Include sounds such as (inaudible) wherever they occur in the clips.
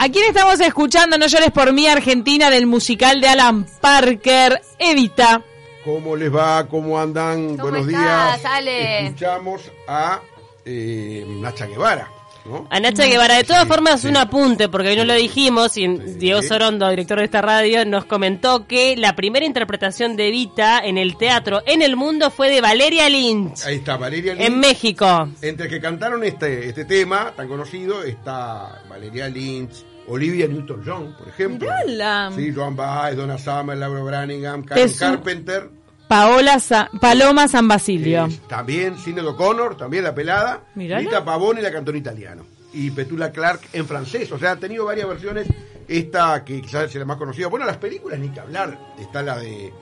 ¿A quién estamos escuchando? No llores por mí, Argentina, del musical de Alan Parker, Evita. ¿Cómo les va? ¿Cómo andan? ¿Cómo Buenos estás, días. Ale? Escuchamos a eh, Nacha Guevara. ¿No? A Nacha Guevara, de todas formas, un apunte, porque hoy no lo dijimos, y Diego Sorondo, director de esta radio, nos comentó que la primera interpretación de Evita en el teatro en el mundo fue de Valeria Lynch, Ahí está Valeria Lynch. en México. Entre que cantaron este, este tema tan conocido está Valeria Lynch, Olivia Newton-John, por ejemplo. Mirala. Sí, Joan Baez, Donna Summer, Laura Branningham, Karen Carpenter. Paola Sa- Paloma San Basilio. eh, también Cine O'Connor, también la pelada. Mirala. Rita Pavone la cantó en italiano. Y Petula Clark en francés. O sea, ha tenido varias versiones. Esta que quizás es la más conocida. Bueno, las películas ni que hablar. Está la de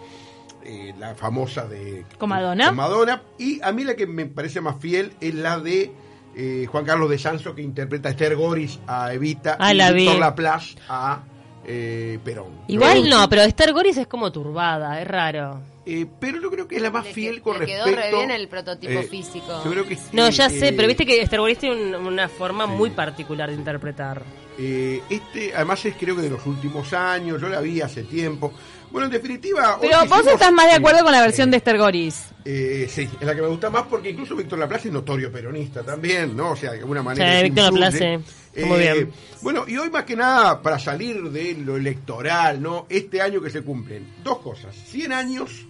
eh, la famosa de ¿Con Madonna? con Madonna. Y a mí la que me parece más fiel es la de eh, Juan Carlos de Sanso que interpreta a Esther Goris a Evita Ah, y la vi. Víctor Laplace a eh, Perón. Igual no, pero Esther Goris es como turbada, es raro. Eh, pero yo creo que es la más Le fiel que- con le quedó respecto. re bien el prototipo eh, físico. Yo creo que No, ya sé, eh, pero viste que Esther Goris tiene un- una forma muy particular de interpretar. Eh, este, además es creo que de los últimos años, yo la vi hace tiempo. Bueno, en definitiva... Pero vos estás más de acuerdo con la Eh, versión de Esther Goris. eh, sí, es la que me gusta más porque incluso Víctor Laplace es notorio peronista también, ¿no? O sea, de alguna manera. Sí, eso Víctor. Laplace, muy bien. Bueno, y hoy más que nada, para salir de lo electoral, ¿no? Este año que se cumplen dos cosas: 100 años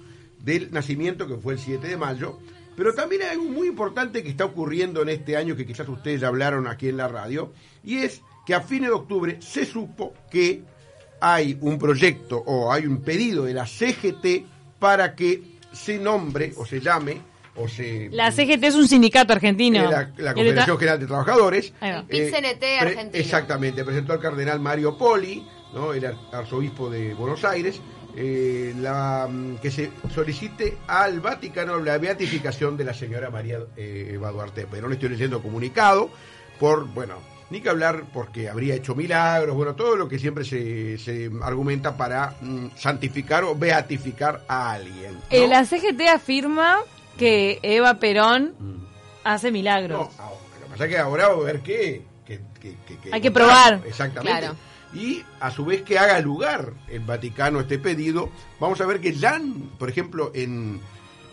del nacimiento, que fue el 7 de mayo, pero también hay algo muy importante que está ocurriendo en este año, que quizás ustedes ya hablaron aquí en la radio, y es que a fines de octubre se supo que hay un proyecto o hay un pedido de la CGT para que se nombre o se llame o se La CGT es un sindicato argentino. eh, la, la Confederación General de Trabajadores. El PIT-CNT argentino. Exactamente, presentó al cardenal Mario Poli, ¿no? el ar- arzobispo de Buenos Aires, eh, la, mm, que se solicite al Vaticano la beatificación de la señora María eh, Eva Duarte Perón. Estoy leyendo comunicado por, bueno, ni que hablar porque habría hecho milagros, bueno, todo lo que siempre se, se argumenta para mm, santificar o beatificar a alguien. ¿no? Eh, la CGT afirma que Eva Perón hace milagros. No, ahora, lo que pasa es que ahora a ver qué. que- que- que- Hay que probar. Exactamente. Claro. Y a su vez que haga lugar el Vaticano este pedido, vamos a ver que ya, por ejemplo, en,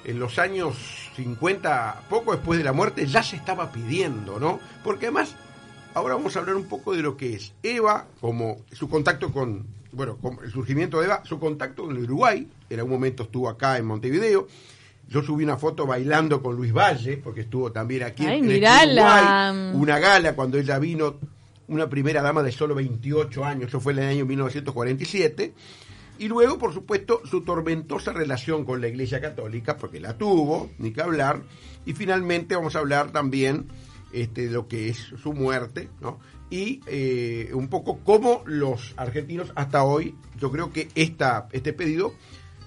en los años 50, poco después de la muerte, ya se estaba pidiendo, ¿no? Porque además, ahora vamos a hablar un poco de lo que es Eva, como su contacto con, bueno, con el surgimiento de Eva, su contacto con el Uruguay, en algún momento estuvo acá en Montevideo. Yo subí una foto bailando con Luis Valle, porque estuvo también aquí Ay, en. Uruguay, una gala cuando ella vino, una primera dama de solo 28 años, eso fue en el año 1947. Y luego, por supuesto, su tormentosa relación con la Iglesia Católica, porque la tuvo, ni que hablar. Y finalmente vamos a hablar también este, de lo que es su muerte, ¿no? Y eh, un poco cómo los argentinos hasta hoy, yo creo que esta, este pedido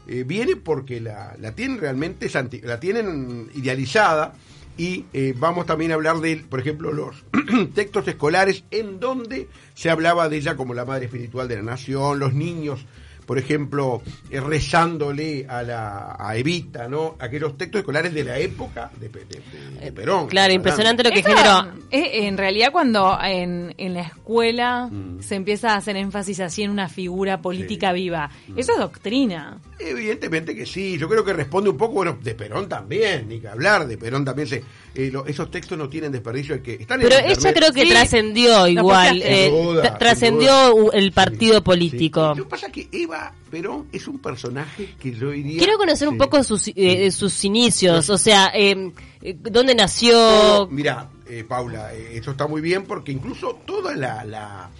eh, viene porque la, la tienen realmente, la tienen idealizada y eh, vamos también a hablar de, por ejemplo, los (clears throat) textos escolares en donde se hablaba de ella como la madre espiritual de la nación, los niños, por ejemplo, eh, rezándole a, la, a Evita, ¿no? Aquellos textos escolares de la época de, Pe- de- de- de Perón. Claro, impresionante lo que Esto, generó. eh, en realidad cuando en, en la escuela Mm. se empieza a hacer énfasis así en una figura política viva, Mm. eso es doctrina. Evidentemente que sí, yo creo que responde un poco, bueno, de Perón también, ni que hablar, de Perón también se, eh, lo- esos textos no tienen desperdicio, el que están en Pero ella internet. creo que Sí. trascendió igual, posteaste. eh, duda, trascendió el partido Sí, político. sí. Lo que pasa es que Eva Perón es un personaje que yo diría... Quiero conocer un poco sus, eh, sus inicios, o sea, eh, dónde Todo- nació. mira, eh, Paula, eh, eso está muy bien porque incluso toda la, la,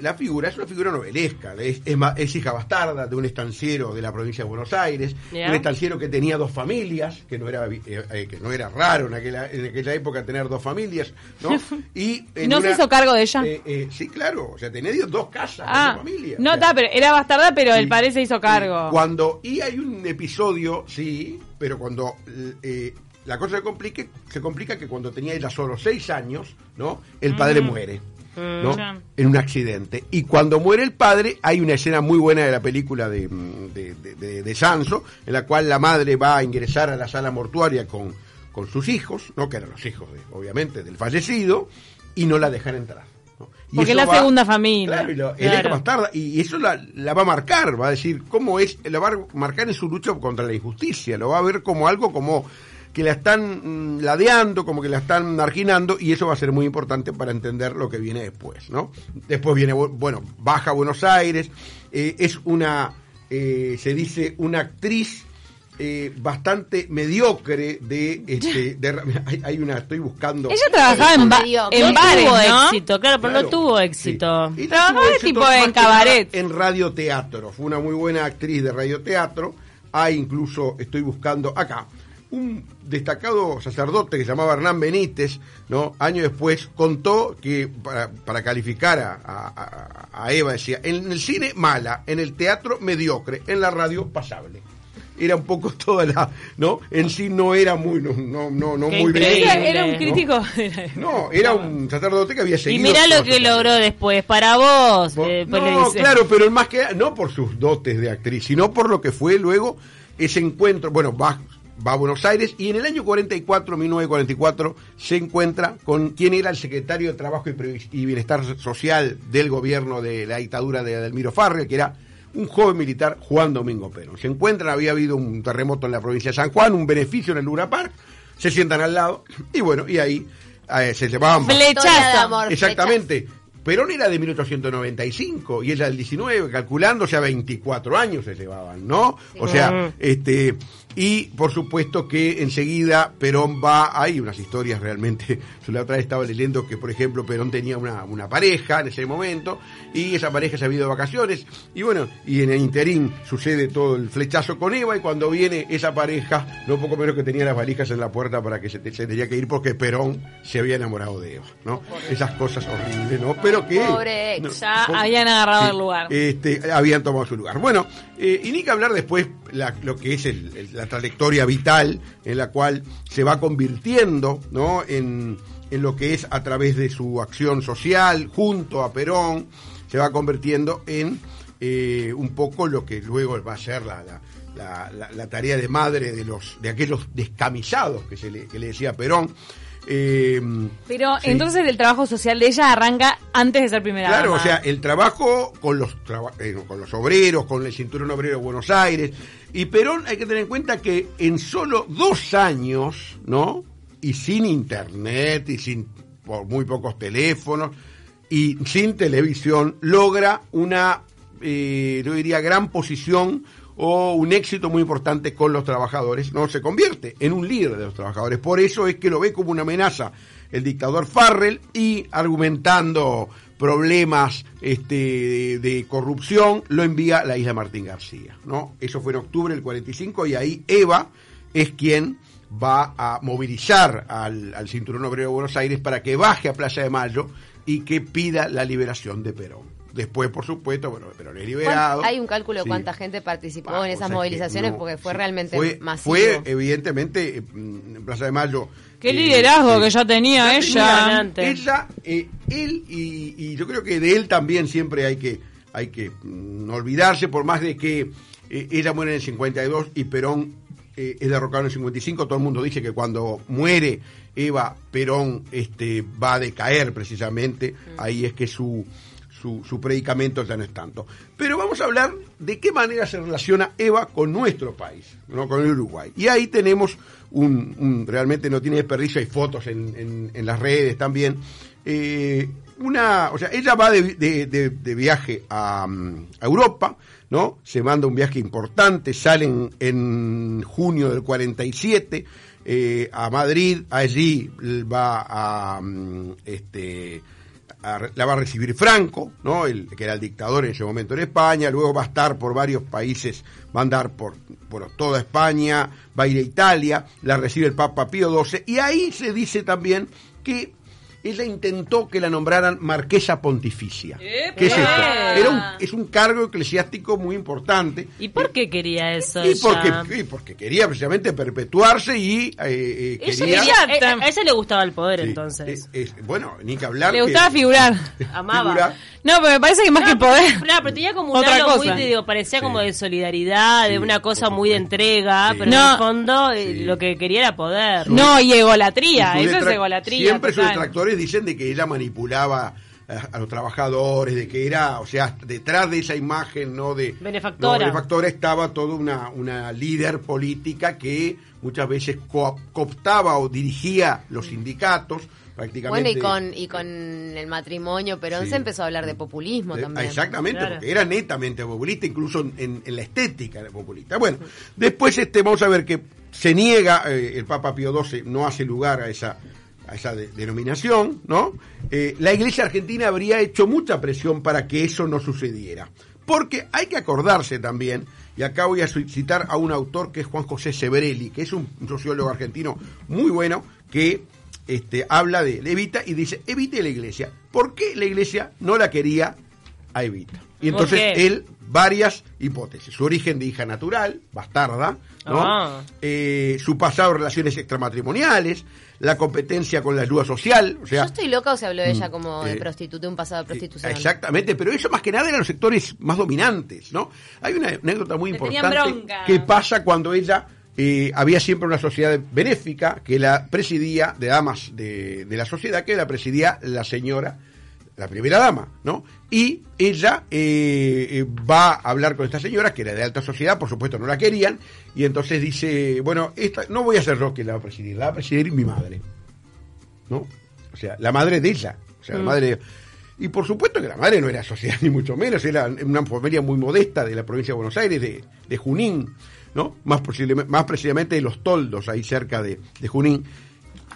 la figura es una figura novelesca. Es, es hija bastarda de un estanciero de la provincia de Buenos Aires, un estanciero que tenía dos familias, que no era eh, eh, que no era raro en aquella, en aquella época tener dos familias, ¿no? (laughs) Y ¿No se hizo cargo de ella? eh, eh, sí, claro, o sea, tenía dos casas, ah, dos familias. no O sea, está, pero era bastarda, pero el padre se hizo cargo. Cuando, y hay un episodio, sí, pero cuando eh, la cosa se complica, se complica que cuando tenía ella solo seis años, ¿no? El padre muere. ¿No? Mm. En un accidente. Y cuando muere el padre, hay una escena muy buena de la película de, mm, de, de- Sanso, en la cual la madre va a ingresar a la sala mortuaria con, con sus hijos, ¿no? que eran los hijos, de- obviamente, del fallecido, y no la dejan entrar. ¿no? Y Porque es la segunda familia. Claro, y lo- Claro. elige más tarde, y eso la, la va a marcar, va a decir cómo es, la va a marcar en su lucha contra la injusticia, lo va a ver como algo como que la están mm, ladeando, como que la están marginando, y eso va a ser muy importante para entender lo que viene después, ¿no? Después viene, bu- bueno, baja a Buenos Aires, eh, es una, eh, se dice, una actriz eh, bastante mediocre de, este, (laughs) de hay, hay una, estoy buscando. Ella trabajaba en, ba- en no bares, tuvo ¿no? éxito, claro, pero Claro, no tuvo sí. éxito. Ella Trabajaba tuvo de éxito tipo en cabaret. En radioteatro. Fue una muy buena actriz de radioteatro. Hay incluso, estoy buscando acá, un destacado sacerdote que se llamaba Hernán Benítez, ¿no? Años después contó que para, para calificar a, a- a- a Eva decía, en el cine mala, en el teatro mediocre, en la radio pasable. Era un poco (laughs) toda la, ¿no? En sí no era muy, no, no, no, muy bien. era un crítico. No, era un sacerdote que había Y seguido. mirá lo que logró después, para vos. Eh, pues no, claro, pero el más que no por sus dotes de actriz, sino por lo que fue luego ese encuentro. Bueno, va, va a Buenos Aires y en el año 44, 1944, se encuentra con quien era el secretario de Trabajo y, Bienestar Social del gobierno de la dictadura de Adelmiro Farrell, que era un joven militar, Juan Domingo Perón. Se encuentran, había habido un terremoto en la provincia de San Juan, un beneficio en el Luna Park, se sientan al lado y bueno, y ahí eh, se llevaban Flechazo. Exactamente. Perón era de 1895 y ella del 19, calculando, o sea, 24 años se llevaban, ¿no? O sea, Mm. este, y por supuesto que enseguida Perón va, hay unas historias realmente, (laughs) yo la otra vez estaba leyendo que, por ejemplo, Perón tenía una, una pareja en ese momento y esa pareja se había ido de vacaciones y bueno, y en el interín sucede todo el flechazo con Eva y cuando viene esa pareja, no poco menos que tenía las valijas en la puerta para que se, se tenía que ir porque Perón se había enamorado de Eva, ¿no? Esas cosas horribles, ¿no? Pero que... Pobre ex. no, Ya habían agarrado sí, el lugar. Este, habían tomado su lugar. Bueno, eh, y ni que hablar después la- lo que es el- el- la trayectoria vital en la cual se va convirtiendo, ¿no? En, en lo que es a través de su acción social junto a Perón, se va convirtiendo en eh, un poco lo que luego va a ser la, la- la- la- la tarea de madre de los de aquellos descamisados que se le, que le decía Perón. Eh, Pero sí. entonces el trabajo social de ella arranca antes de ser primera Claro, dama. o sea, el trabajo con los traba- eh, con los obreros, con el cinturón obrero de Buenos Aires. Y Perón hay que tener en cuenta que en solo dos años, ¿no? Y sin internet, y sin por muy pocos teléfonos, y sin televisión, logra una, eh, yo diría, gran posición o un éxito muy importante con los trabajadores, no se convierte en un líder de los trabajadores. Por eso es que lo ve como una amenaza el dictador Farrell y argumentando problemas este, de, corrupción, lo envía a la isla Martín García. ¿no? Eso fue en octubre del 45 y ahí Eva es quien va a movilizar al, al Cinturón Obrero de Buenos Aires para que baje a Plaza de Mayo y que pida la liberación de Perón. Después, por supuesto, bueno, Perón es liberado. ¿Hay un cálculo de Sí. cuánta gente participó Ah, en esas movilizaciones? no, porque fue sí. realmente fue, masivo. Fue, evidentemente, eh, en Plaza de Mayo. Qué eh, liderazgo que ya tenía Ya ella. tenía ella, eh, él y, y yo creo que de él también siempre hay que, hay que mm, no olvidarse, por más de que eh, ella muere en el 52 y Perón eh, es derrocado en el 55, todo el mundo dice que cuando muere Eva, Perón este, va a decaer precisamente, ahí es que su, su, su predicamento ya no es tanto. Pero vamos a hablar de qué manera se relaciona Eva con nuestro país, ¿no? con el Uruguay. Y ahí tenemos un, realmente no tiene desperdicio, hay fotos en, en- las redes también. Eh, una, o sea, ella va de, de- de- viaje a, mm, a Europa, ¿no? Se manda un viaje importante, salen en junio del 47 eh, a Madrid, allí va a, mm, este, la va a recibir Franco, ¿no? El, que era el dictador en ese momento en España, luego va a estar por varios países, va a andar por bueno, toda España, va a ir a Italia, la recibe el Papa Pío XII, y ahí se dice también que ella intentó que la nombraran marquesa pontificia. ¡Epa! ¿Qué es esto? Era un, es un cargo eclesiástico muy importante. ¿Y por qué quería eso? Y porque, y porque quería precisamente perpetuarse y eh, eh, quería... Ella- eh, a ella le gustaba el poder Sí, entonces. es- es- bueno, ni que hablar. Le que- gustaba figurar. (laughs) Amaba. figurar. No, pero me parece que más que poder. Claro, pero tenía como un Otra halo muy, digo, parecía Sí. como de solidaridad, de Sí, una cosa muy de entrega, Sí. pero No. en el fondo eh, Sí. lo que quería era poder. Su- No, y egolatría. Y Eso es egolatría. Siempre sus total. detractores dicen de que ella manipulaba a, los trabajadores, de que era, o sea, detrás de esa imagen, ¿no? De benefactora, benefactora estaba toda una, una líder política que muchas veces cooptaba o dirigía los sindicatos. Prácticamente. Bueno, y con, y con el matrimonio Perón se empezó a hablar de populismo también. Exactamente, porque era netamente populista, incluso en, la estética era populista. Bueno, después este, vamos a ver que se niega, eh, el Papa Pío XII no hace lugar a esa a esa denominación, ¿no? Eh, la Iglesia Argentina habría hecho mucha presión para que eso no sucediera. Porque hay que acordarse también, y acá voy a citar a un autor que es Juan José Severelli, que es un sociólogo argentino muy bueno, que este, habla de, Evita y dice, Evita la Iglesia. ¿Por qué la Iglesia no la quería a Evita? Y entonces él, varias hipótesis. Su origen de hija natural, bastarda, ¿no? Ah. Eh, su pasado en relaciones extramatrimoniales, la competencia con la ayuda social. O sea, Yo estoy loca o se habló de ella mm, como de eh, prostituta, un pasado de prostitución. Exactamente, pero eso más que nada eran los sectores más dominantes, ¿no? Hay una anécdota muy importante que pasa cuando ella eh, había siempre una sociedad benéfica que la presidía, de damas de, de la sociedad, que la presidía la señora la primera dama, ¿no? Y ella eh, eh, va a hablar con esta señora, que era de alta sociedad, por supuesto no la querían, y entonces dice, bueno, esta, no voy a ser yo quien la va a presidir, la va a presidir mi madre, ¿no? O sea, la madre de ella, o sea, la mm. madre... Y por supuesto que la madre no era sociedad, (laughs) ni mucho menos, era una familia muy modesta de la provincia de Buenos Aires, de, de Junín, ¿no? Más, más precisamente de los toldos, ahí cerca de, de Junín.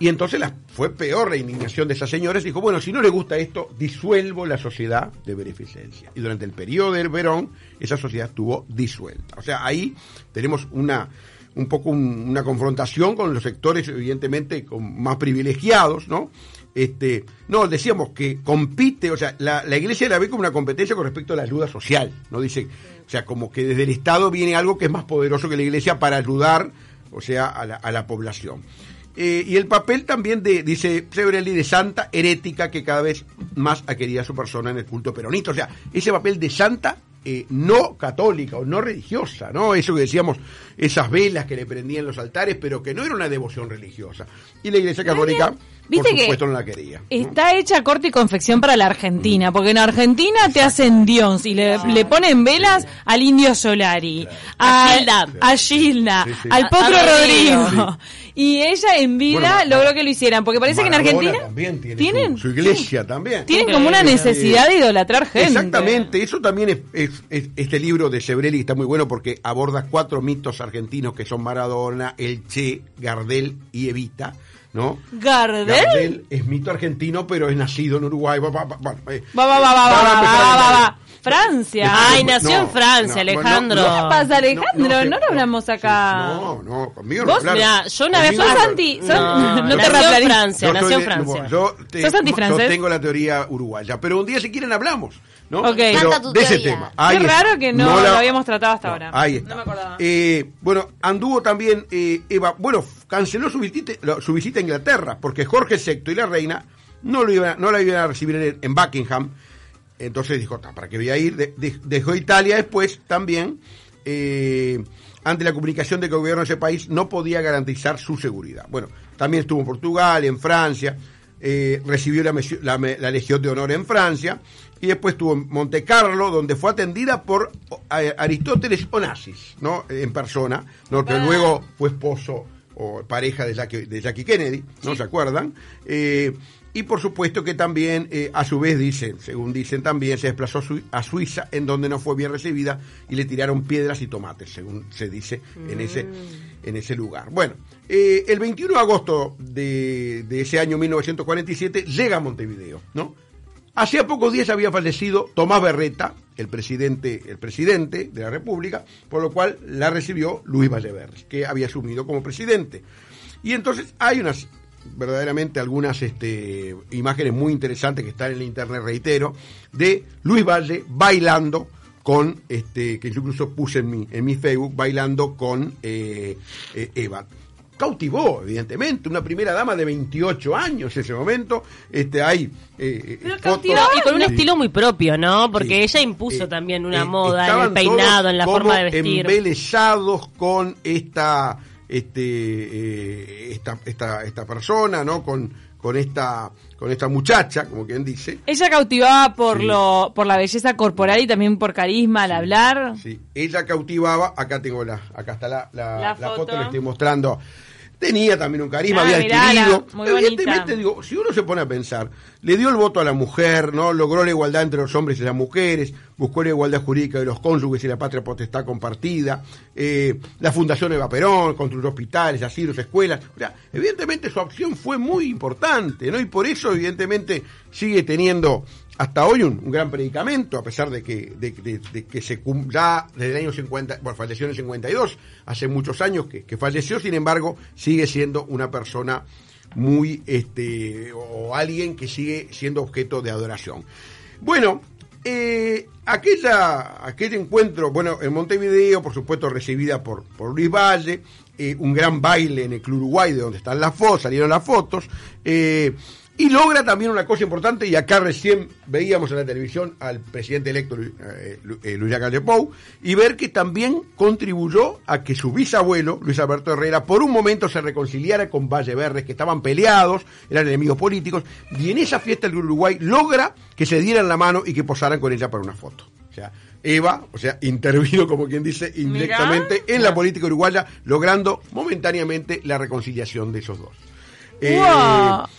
Y entonces la, fue peor la indignación de esas señoras. Dijo, bueno, si no le gusta esto, disuelvo la sociedad de beneficencia. Y durante el periodo del Verón, esa sociedad estuvo disuelta. O sea, ahí tenemos una un poco una confrontación con los sectores, evidentemente, con, más privilegiados, ¿no? Este, no, decíamos que compite, o sea, la, la iglesia la ve como una competencia con respecto a la ayuda social, ¿no? Dice, o sea, como que desde el Estado viene algo que es más poderoso que la iglesia para ayudar, o sea, a la, a la población. Eh, y el papel también de, dice Severelli, de santa herética que cada vez más querido a su persona en el culto peronista. O sea, ese papel de santa eh, no católica o no religiosa, ¿no? Eso que decíamos, esas velas que le prendían los altares, pero que no era una devoción religiosa. Y la Iglesia Católica por supuesto no la quería. Está hecha corte y confección para la Argentina, porque en Argentina te hacen Dios y le, ponen velas al Indio Solari, a, Gilda, al Potro Rodrigo. Y ella en vida logró que lo hicieran, porque parece que en Argentina también tienen su, iglesia también. Tienen como una necesidad de idolatrar gente. Exactamente, eso también es, este libro de Sebrelli está muy bueno porque aborda cuatro mitos argentinos que son Maradona, El Che, Gardel y Evita ¿no? Gardel. Gardel es mito argentino, pero es nacido en Uruguay. Va, va, va, va, va, va, va, Francia. Ay, nació en Francia, Alejandro. ¿Qué pasa, Alejandro? No, lo hablamos acá. No, no, conmigo ¿Vos? no. Mira, yo una vez... ¿Sos anti? No, (laughs) no te nació en Francia, nació en Francia. ¿Sos anti-francés? Yo tengo la teoría uruguaya, pero un día si quieren hablamos. ¿no? Okay. Pero de ese tema. Qué raro que no, lo habíamos tratado hasta ahora. Ahí está. No me acordaba. Eh, bueno, anduvo también eh, Eva, bueno, canceló su visita, su visita a Inglaterra porque Jorge VI y la reina no, lo iban, no la iban a recibir en, Buckingham. Entonces dijo, ¿para qué voy a ir? dejó Italia después también. Eh, ante la comunicación de que el gobierno de ese país no podía garantizar su seguridad. Bueno, también estuvo en Portugal, en Francia, eh, recibió la, la, Legión de Honor en Francia y después estuvo en Monte Carlo, donde fue atendida por Aristóteles Onassis, ¿no? En persona, ¿no? Que luego fue esposo o pareja de Jackie, de Jackie Kennedy, ¿no se acuerdan? Eh, y por supuesto que también, eh, a su vez, dicen, según dicen también, se desplazó a Suiza, en donde no fue bien recibida y le tiraron piedras y tomates, según se dice en, ese, mm. en ese lugar. Bueno, eh, el 21 de agosto de, de, ese año 1947 llega a Montevideo, ¿no? Hacía pocos días había fallecido Tomás Berreta, el presidente, el presidente de la República, por lo cual la recibió Luis Valleverri, que había asumido como presidente. Y entonces hay unas verdaderamente algunas este, imágenes muy interesantes que están en el internet, reitero, de Luis Valle bailando con, este, que yo incluso puse en mi, en mi Facebook, bailando con eh, eh, Eva cautivó, evidentemente, una primera dama de 28 años en ese momento. Este, hay eh, eh y con un estilo muy propio, ¿no? Porque ella impuso también una moda en el peinado, en la forma de vestir. Embelesados con esta este esta, esta, esta persona, ¿no? Con, con esta con esta muchacha, como quien dice. Ella cautivaba por lo por la belleza corporal y también por carisma al hablar. Sí, ella cautivaba, acá tengo la acá está la, la, foto. le estoy mostrando tenía también un carisma, ah, había adquirido. Evidentemente, digo, si uno se pone a pensar, le dio el voto a la mujer, ¿no? Logró la igualdad entre los hombres y las mujeres, buscó la igualdad jurídica de los cónyuges y la patria potestad compartida, eh, la Fundación Eva Perón, construyó hospitales, asilos, escuelas. O sea, evidentemente su acción fue muy importante, ¿no? Y por eso, evidentemente, sigue teniendo hasta hoy un, gran predicamento, a pesar de que, de, se ya desde el año 50, bueno, falleció en el 52, hace muchos años que, falleció, sin embargo, sigue siendo una persona muy, este, o alguien que sigue siendo objeto de adoración. Bueno, eh, aquel encuentro, bueno, en Montevideo, por supuesto, recibida por, por Luis Valle, eh, un gran baile en el Club Uruguay, de donde están las fotos, salieron las fotos, eh, y logra también una cosa importante, y acá recién veíamos en la televisión al presidente electo eh, eh, Luis Pou, y ver que también contribuyó a que su bisabuelo, Luis Alberto Herrera, por un momento se reconciliara con Valle Verdes, que estaban peleados, eran enemigos políticos, y en esa fiesta del Uruguay logra que se dieran la mano y que posaran con ella para una foto. O sea, Eva, o sea, intervino, como quien dice, indirectamente en la política uruguaya, logrando momentáneamente la reconciliación de esos dos. Eh,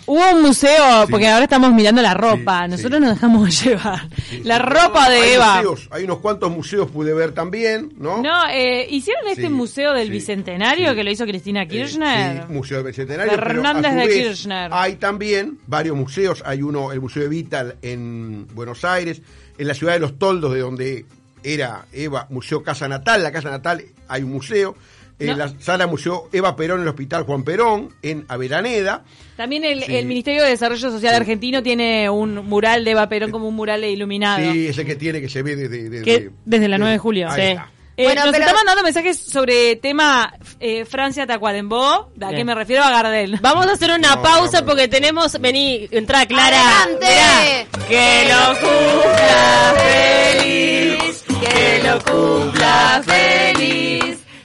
hubo, un museo, porque ahora estamos mirando la ropa, nosotros nos dejamos (laughs) llevar. la ropa de Eva. hay unos cuantos museos pude ver también, ¿no? No, eh, hicieron este museo del Bicentenario que lo hizo Cristina eh, Kirchner. sí, Museo del Bicentenario. Fernández de Kirchner. Hay también varios museos, hay uno, el Museo de Vital en Buenos Aires, en la ciudad de Los Toldos, de donde era Eva, Museo Casa Natal, la Casa Natal hay un museo en la sala Museo Eva Perón en el Hospital Juan Perón, en Avellaneda. También el, Ministerio de Desarrollo Social argentino tiene un mural de Eva Perón como un mural iluminado. Sí, ese que tiene, que se ve desde... desde la 9 de julio. Sí. Eh, bueno, nos está mandando mensajes sobre tema eh, Francia Tacuarembó. ¿A qué me refiero? A Gardel. Vamos a hacer una pausa porque tenemos. Vení, entra Clara. ¡Adelante! Que lo cumpla feliz. Que lo cumpla feliz.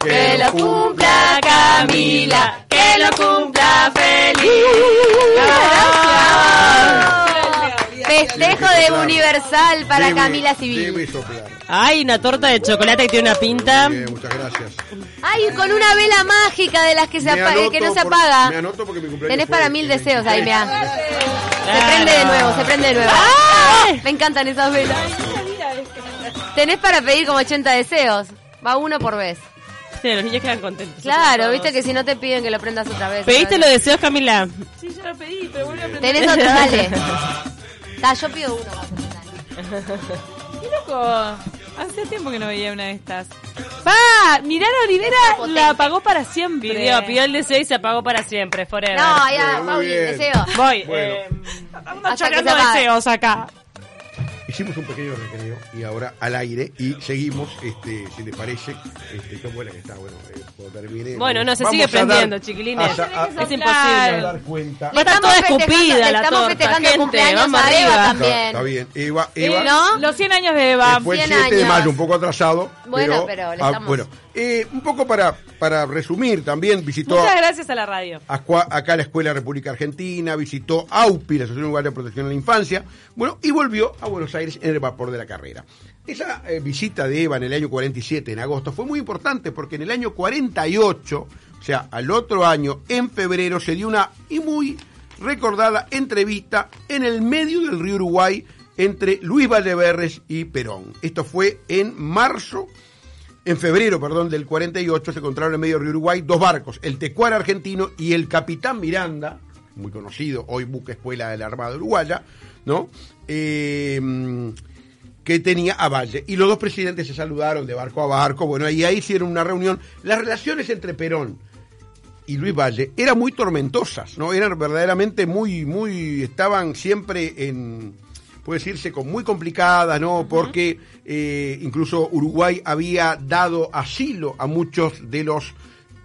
Que lo cumpla Camila, que lo cumpla feliz. Festejo de Universal para Camila Civil. Ay, una torta de chocolate que tiene una pinta. muchas gracias. Ay, con una vela mágica de las que, se que no se apaga. Me anoto porque mi cumpleaños Tenés para mil deseos ahí, mira. Se prende de nuevo, se prende de nuevo. Me encantan esas velas. Tenés para pedir como 80 deseos. Va uno por vez los niños quedan contentos. Claro, viste que si no te piden que lo prendas otra vez. ¿Pediste los deseos, Camila? Sí, yo lo pedí, pero vuelvo a prender. Tenés otro, dale. (laughs) yo pido uno. Qué loco. Hace tiempo que no veía una de estas. ¡Pa! Mirá, la Olivera la apagó para siempre. Pidió, pidió el deseo y se apagó para siempre, forever. No, ya, Pauli, deseo. Voy. Bueno. Eh, estamos deseos acá. Hicimos un pequeño recreo y ahora al aire y seguimos, este, si les parece, este, qué buena que está, bueno, eh, cuando termine. Bueno, no, se sigue prendiendo, chiquilines. es imposible. Dar cuenta. Va a estar toda escupida la estamos torta, gente, vamos a Eva también. Está, bien, Eva, Eva. ¿No? Los 100 años de Eva. Fue el 7 de mayo, un poco atrasado. Bueno, pero, le ah, estamos... bueno, eh, un poco para, para resumir, también visitó. Muchas gracias a la radio. acá la Escuela República Argentina, visitó AUPI, la Asociación Uruguaya de Protección de la Infancia, bueno, y volvió a Buenos Aires en el vapor de la carrera. Esa eh, visita de Eva en el año 47, en agosto, fue muy importante porque en el año 48, o sea, al otro año, en febrero, se dio una y muy recordada entrevista en el medio del río Uruguay entre Luis Valdeverres y Perón. Esto fue en marzo en febrero, perdón, del 48 se encontraron en medio del río Uruguay dos barcos, el Tecuar argentino y el Capitán Miranda, muy conocido, hoy buque escuela de la Armada Uruguaya, ¿no? Eh, que tenía a Valle. Y los dos presidentes se saludaron de barco a barco, bueno, y ahí hicieron una reunión. Las relaciones entre Perón y Luis Valle eran muy tormentosas, ¿no? Eran verdaderamente muy, muy, estaban siempre en puede decirse, con muy complicada, ¿no? Porque eh, incluso Uruguay había dado asilo a muchos de los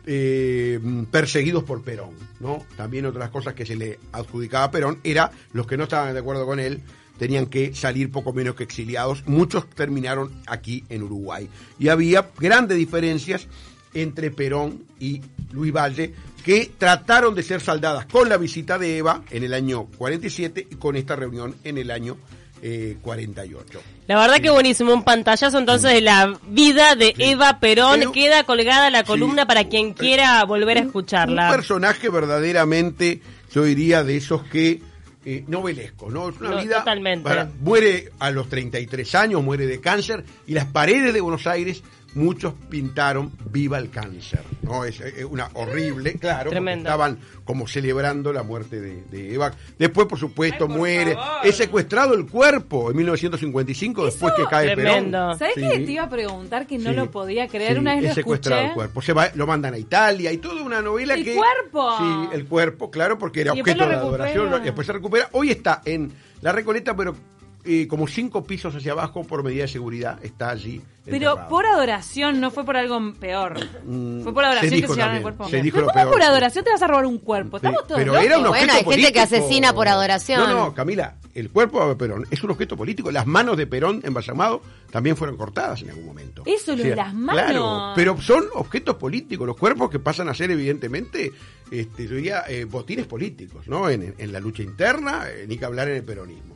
eh, perseguidos por Perón, ¿no? También otras cosas que se le adjudicaba a Perón era los que no estaban de acuerdo con él tenían que salir poco menos que exiliados. Muchos terminaron aquí en Uruguay. Y había grandes diferencias entre Perón y Luis Valle, que trataron de ser saldadas con la visita de Eva en el año 47 y con esta reunión en el año 48. Eh, la verdad que buenísimo, un pantallazo entonces de la vida de Eva Perón. Queda colgada la columna para quien quiera volver a escucharla. Un personaje verdaderamente, yo diría, de esos que eh, novelesco, ¿no? Es una vida. Totalmente. muere a los 33 años, muere de cáncer y las paredes de Buenos Aires muchos pintaron viva el cáncer, ¿no? Es, una horrible, claro, estaban como celebrando la muerte de, Eva. Después, por supuesto, muere, es secuestrado el cuerpo en 1955 después que cae tremendo. Perón. ¿Sabes qué te iba a preguntar que no lo podía creer? una vez es secuestrado el cuerpo, se va, lo mandan a Italia y toda una novela ¿El que... ¿El cuerpo? Sí, el cuerpo, claro, porque era objeto de adoración, y después se recupera. Hoy está en La Recoleta, pero eh, como cinco pisos hacia abajo por medida de seguridad está allí. Pero por adoración, no fue por algo peor. Mm, fue por adoración que se llevaron el cuerpo. Se pero ¿cómo por adoración te vas a robar un cuerpo? Estamos todos Pero era un bueno, hay gente que asesina por adoración. No, no, Camila, el cuerpo de Perón es un objeto político. Las manos de Perón embalsamado también fueron cortadas en algún momento. Eso, lo de las manos. Claro, pero son objetos políticos. Los cuerpos que pasan a ser, evidentemente, este, yo diría, eh, botines políticos, ¿no? En, la lucha interna, eh, ni que hablar en el peronismo.